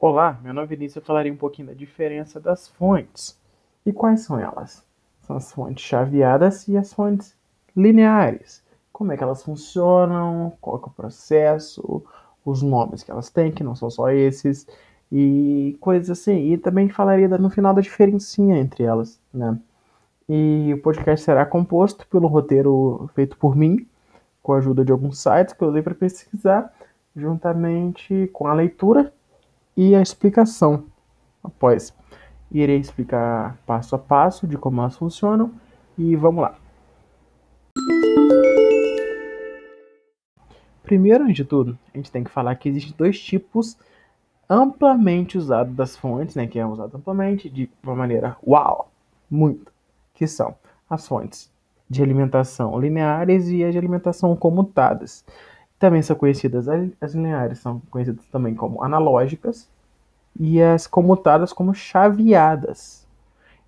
Olá, meu nome é Vinícius. Eu falarei um pouquinho da diferença das fontes. E quais são elas? São as fontes chaveadas e as fontes lineares. Como é que elas funcionam, qual é o processo, os nomes que elas têm, que não são só esses, e coisas assim. E também falaria no final da diferencinha entre elas, né? E o podcast será composto pelo roteiro feito por mim, com a ajuda de alguns sites que eu usei para pesquisar, juntamente com a leitura e a explicação. Após, irei explicar passo a passo de como elas funcionam e vamos lá. Primeiro, de tudo, a gente tem que falar que existem dois tipos amplamente usados das fontes, né, que é usado amplamente de uma maneira uau, muito, que são as fontes de alimentação lineares e as de alimentação comutadas. Também são conhecidas as lineares, são conhecidas também como analógicas e as comutadas como chaveadas.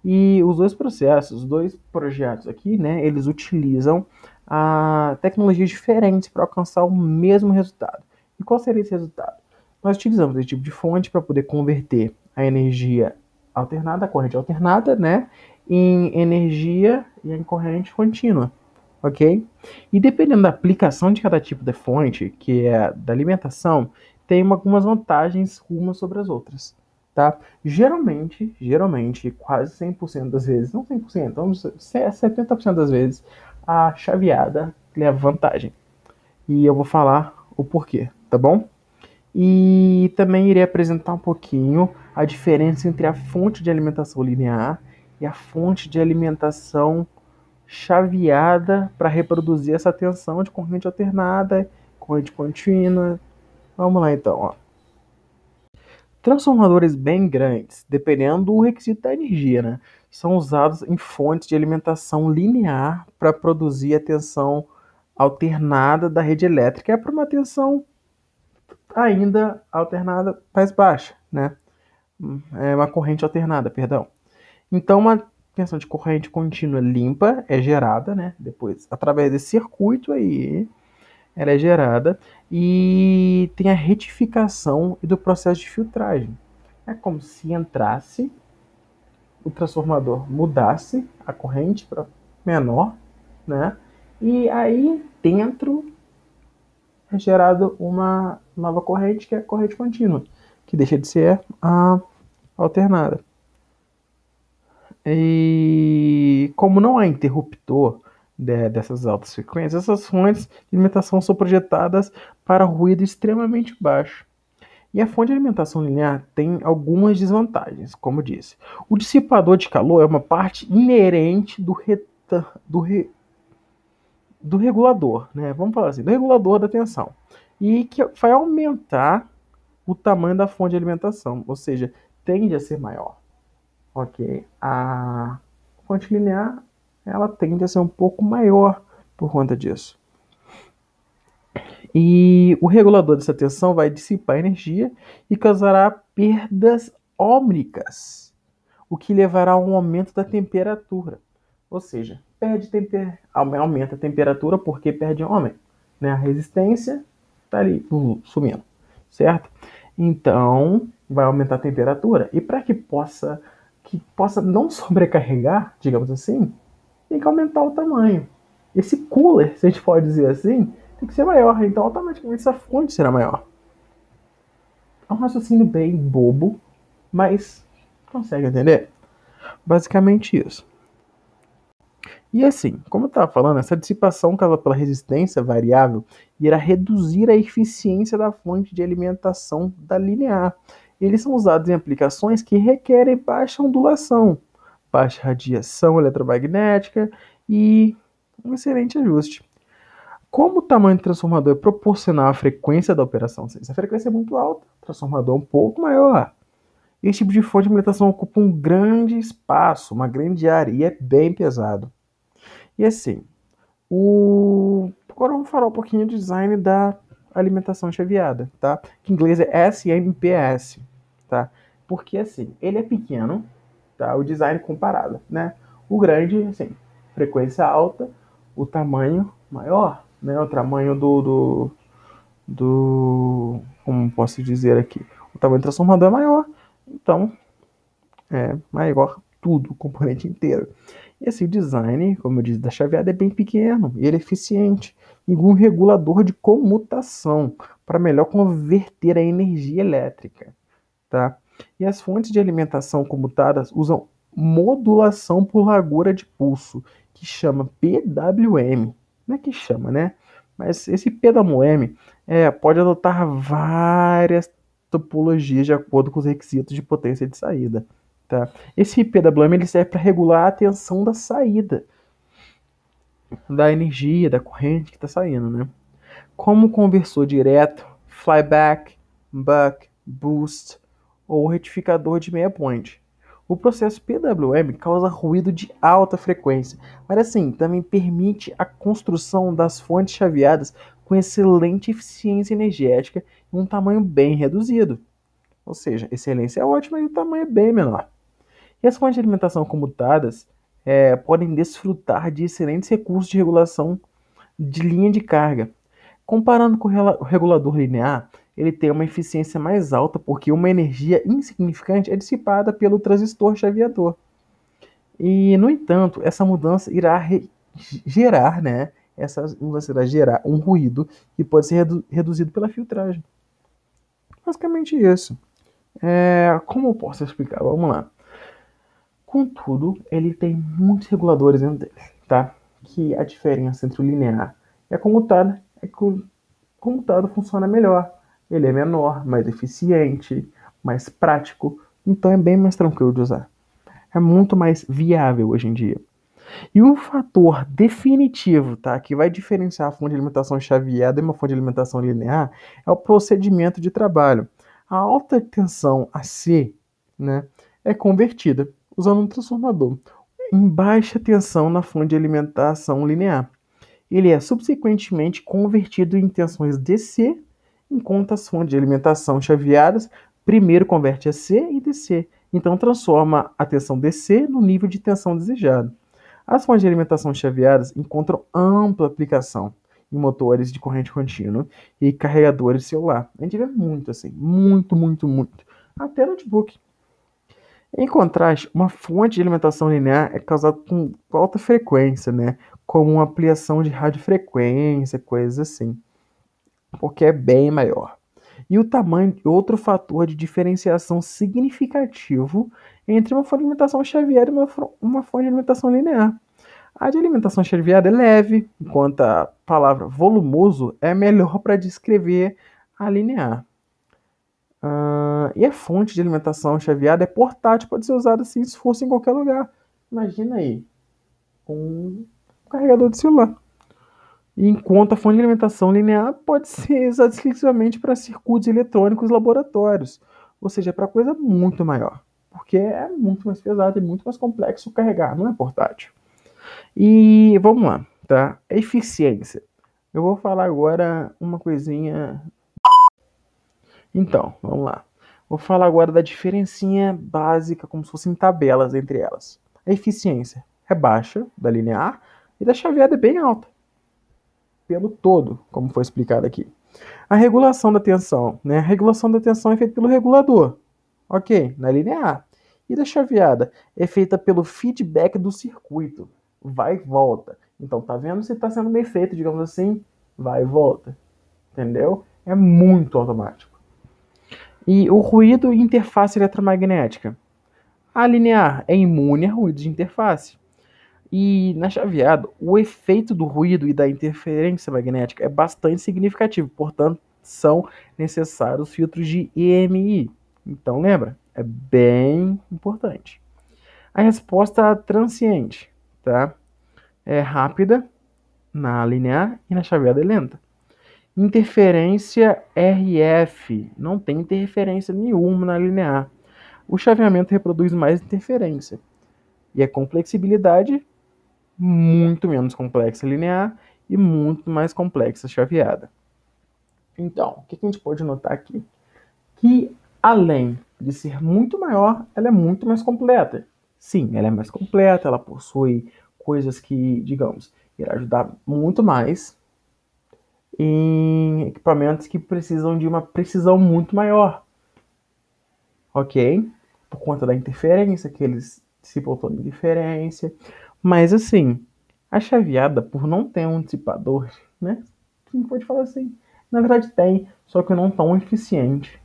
E os dois processos, os dois projetos aqui, né, eles utilizam a tecnologias diferentes para alcançar o mesmo resultado. E qual seria esse resultado? Nós utilizamos esse tipo de fonte para poder converter a energia alternada, a corrente alternada, né, em energia e em corrente contínua ok? E dependendo da aplicação de cada tipo de fonte, que é da alimentação, tem algumas vantagens umas sobre as outras, tá? Geralmente, geralmente, quase 100% das vezes, não 100%, vamos 70% das vezes, a chaveada leva vantagem. E eu vou falar o porquê, tá bom? E também irei apresentar um pouquinho a diferença entre a fonte de alimentação linear e a fonte de alimentação chaveada para reproduzir essa tensão de corrente alternada, corrente contínua. Vamos lá então. Ó. Transformadores bem grandes, dependendo do requisito da energia, né, são usados em fontes de alimentação linear para produzir a tensão alternada da rede elétrica. É para uma tensão ainda alternada mais baixa, né? É uma corrente alternada, perdão. Então, uma tensão de corrente contínua limpa é gerada, né? Depois, através desse circuito aí, ela é gerada e tem a retificação do processo de filtragem. É como se entrasse, o transformador mudasse a corrente para menor, né? E aí dentro é gerado uma nova corrente que é a corrente contínua, que deixa de ser a alternada. E como não há interruptor de, dessas altas frequências, essas fontes de alimentação são projetadas para ruído extremamente baixo. E a fonte de alimentação linear tem algumas desvantagens, como disse. O dissipador de calor é uma parte inerente do, reta, do, re, do regulador, né? Vamos falar assim, do regulador da tensão. E que vai aumentar o tamanho da fonte de alimentação, ou seja, tende a ser maior. Ok, a fonte linear ela tende a ser um pouco maior por conta disso. E o regulador dessa tensão vai dissipar energia e causará perdas ômicas, o que levará a um aumento da temperatura. Ou seja, perde temper... aumenta a temperatura porque perde homem. Né? A resistência está ali uh, sumindo, certo? Então, vai aumentar a temperatura. E para que possa que possa não sobrecarregar, digamos assim, tem que aumentar o tamanho. Esse cooler, se a gente pode dizer assim, tem que ser maior, então automaticamente essa fonte será maior. É um raciocínio bem bobo, mas consegue entender? Basicamente isso. E assim, como eu estava falando, essa dissipação causada pela resistência variável irá reduzir a eficiência da fonte de alimentação da linear eles são usados em aplicações que requerem baixa ondulação, baixa radiação eletromagnética e um excelente ajuste. Como o tamanho do transformador é proporcional à frequência da operação, se a frequência é muito alta, o transformador é um pouco maior. Esse tipo de fonte de alimentação ocupa um grande espaço, uma grande área e é bem pesado. E assim, o... agora vamos falar um pouquinho do design da alimentação chaveada, tá? Que em inglês é SMPS tá? Porque assim, ele é pequeno, tá? O design comparado, né? O grande, assim, frequência alta, o tamanho maior, né? O tamanho do, do, do como posso dizer aqui, o tamanho do transformador é maior, então é maior tudo, o componente inteiro. E assim, o design, como eu disse, da chaveada é bem pequeno e ele é eficiente. E um regulador de comutação para melhor converter a energia elétrica. Tá? E as fontes de alimentação comutadas usam modulação por largura de pulso, que chama PWM. Não é que chama, né? Mas esse PWM é, pode adotar várias topologias de acordo com os requisitos de potência de saída. Tá? Esse PWM ele serve para regular a tensão da saída da energia, da corrente que está saindo. Né? Como conversor direto, flyback, buck, boost ou retificador de meia point. O processo PWM causa ruído de alta frequência, mas assim, também permite a construção das fontes chaveadas com excelente eficiência energética e um tamanho bem reduzido. Ou seja, excelência é ótima e o tamanho é bem menor. E as fontes de alimentação comutadas é, podem desfrutar de excelentes recursos de regulação de linha de carga. Comparando com o regulador linear, ele tem uma eficiência mais alta porque uma energia insignificante é dissipada pelo transistor chaveador. E, no entanto, essa mudança irá gerar, né, essa mudança irá gerar um ruído que pode ser redu reduzido pela filtragem. Basicamente isso. É, como eu posso explicar? Vamos lá. Contudo, ele tem muitos reguladores dentro dele, tá? Que a diferença entre o linear e a comutada é que o comutado funciona melhor. Ele é menor, mais eficiente, mais prático, então é bem mais tranquilo de usar. É muito mais viável hoje em dia. E um fator definitivo, tá, que vai diferenciar a fonte de alimentação chaveada e uma fonte de alimentação linear é o procedimento de trabalho. A alta tensão AC, né, é convertida usando um transformador em baixa tensão na fonte de alimentação linear. Ele é subsequentemente convertido em tensões DC, enquanto as fontes de alimentação chaveadas primeiro converte a C e DC, então transforma a tensão DC no nível de tensão desejado. As fontes de alimentação chaveadas encontram ampla aplicação em motores de corrente contínua e carregadores celular. A gente vê muito assim, muito, muito, muito. Até notebook. Em contraste, uma fonte de alimentação linear é causada com alta frequência, né? Como uma ampliação de radiofrequência, coisas assim. Porque é bem maior. E o tamanho, outro fator de diferenciação significativo entre uma fonte de alimentação chaveada e uma, uma fonte de alimentação linear. A de alimentação chaveada é leve, enquanto a palavra volumoso é melhor para descrever a linear. Uh, e a fonte de alimentação chaveada é portátil, pode ser usada assim se fosse em qualquer lugar. Imagina aí, um carregador de celular. Enquanto a fonte de alimentação linear pode ser usada exclusivamente para circuitos eletrônicos laboratórios, ou seja, para coisa muito maior, porque é muito mais pesado e muito mais complexo carregar, não é portátil. E vamos lá, tá? Eficiência. Eu vou falar agora uma coisinha então, vamos lá. Vou falar agora da diferencinha básica, como se fossem tabelas entre elas. A eficiência é baixa, da linear, e da chaveada é bem alta. Pelo todo, como foi explicado aqui. A regulação da tensão. Né? A regulação da tensão é feita pelo regulador. Ok, na linear. E da chaveada é feita pelo feedback do circuito. Vai e volta. Então, tá vendo se está sendo bem feito, digamos assim? Vai e volta. Entendeu? É muito automático. E o ruído interface eletromagnética. A linear é imune a ruído de interface. E na chaveada, o efeito do ruído e da interferência magnética é bastante significativo, portanto, são necessários filtros de EMI. Então, lembra? É bem importante. A resposta transiente, tá? É rápida na linear e na chaveada é lenta. Interferência RF. Não tem interferência nenhuma na linear. O chaveamento reproduz mais interferência. E a complexibilidade muito menos complexa linear e muito mais complexa chaveada. Então, o que a gente pode notar aqui? Que além de ser muito maior, ela é muito mais completa. Sim, ela é mais completa, ela possui coisas que, digamos, irá ajudar muito mais em equipamentos que precisam de uma precisão muito maior. ok? Por conta da interferência, que eles dissipam toda interferência. Mas assim, a chaveada, por não ter um dissipador, né? Quem pode falar assim? Na verdade tem, só que não tão eficiente.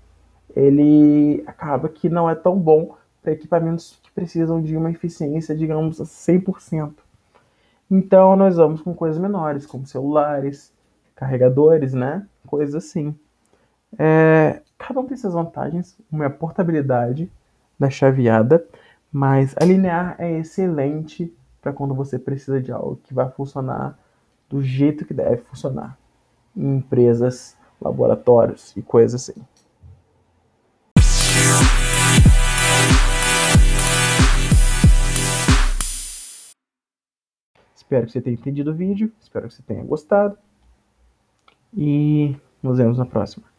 Ele acaba que não é tão bom para equipamentos que precisam de uma eficiência, digamos, 100%. Então nós vamos com coisas menores, como celulares, carregadores, né? Coisas assim. É, cada um tem suas vantagens. Uma é a portabilidade da chaveada, mas a linear é excelente para quando você precisa de algo que vai funcionar do jeito que deve funcionar em empresas, laboratórios e coisas assim. Espero que você tenha entendido o vídeo, espero que você tenha gostado e nos vemos na próxima.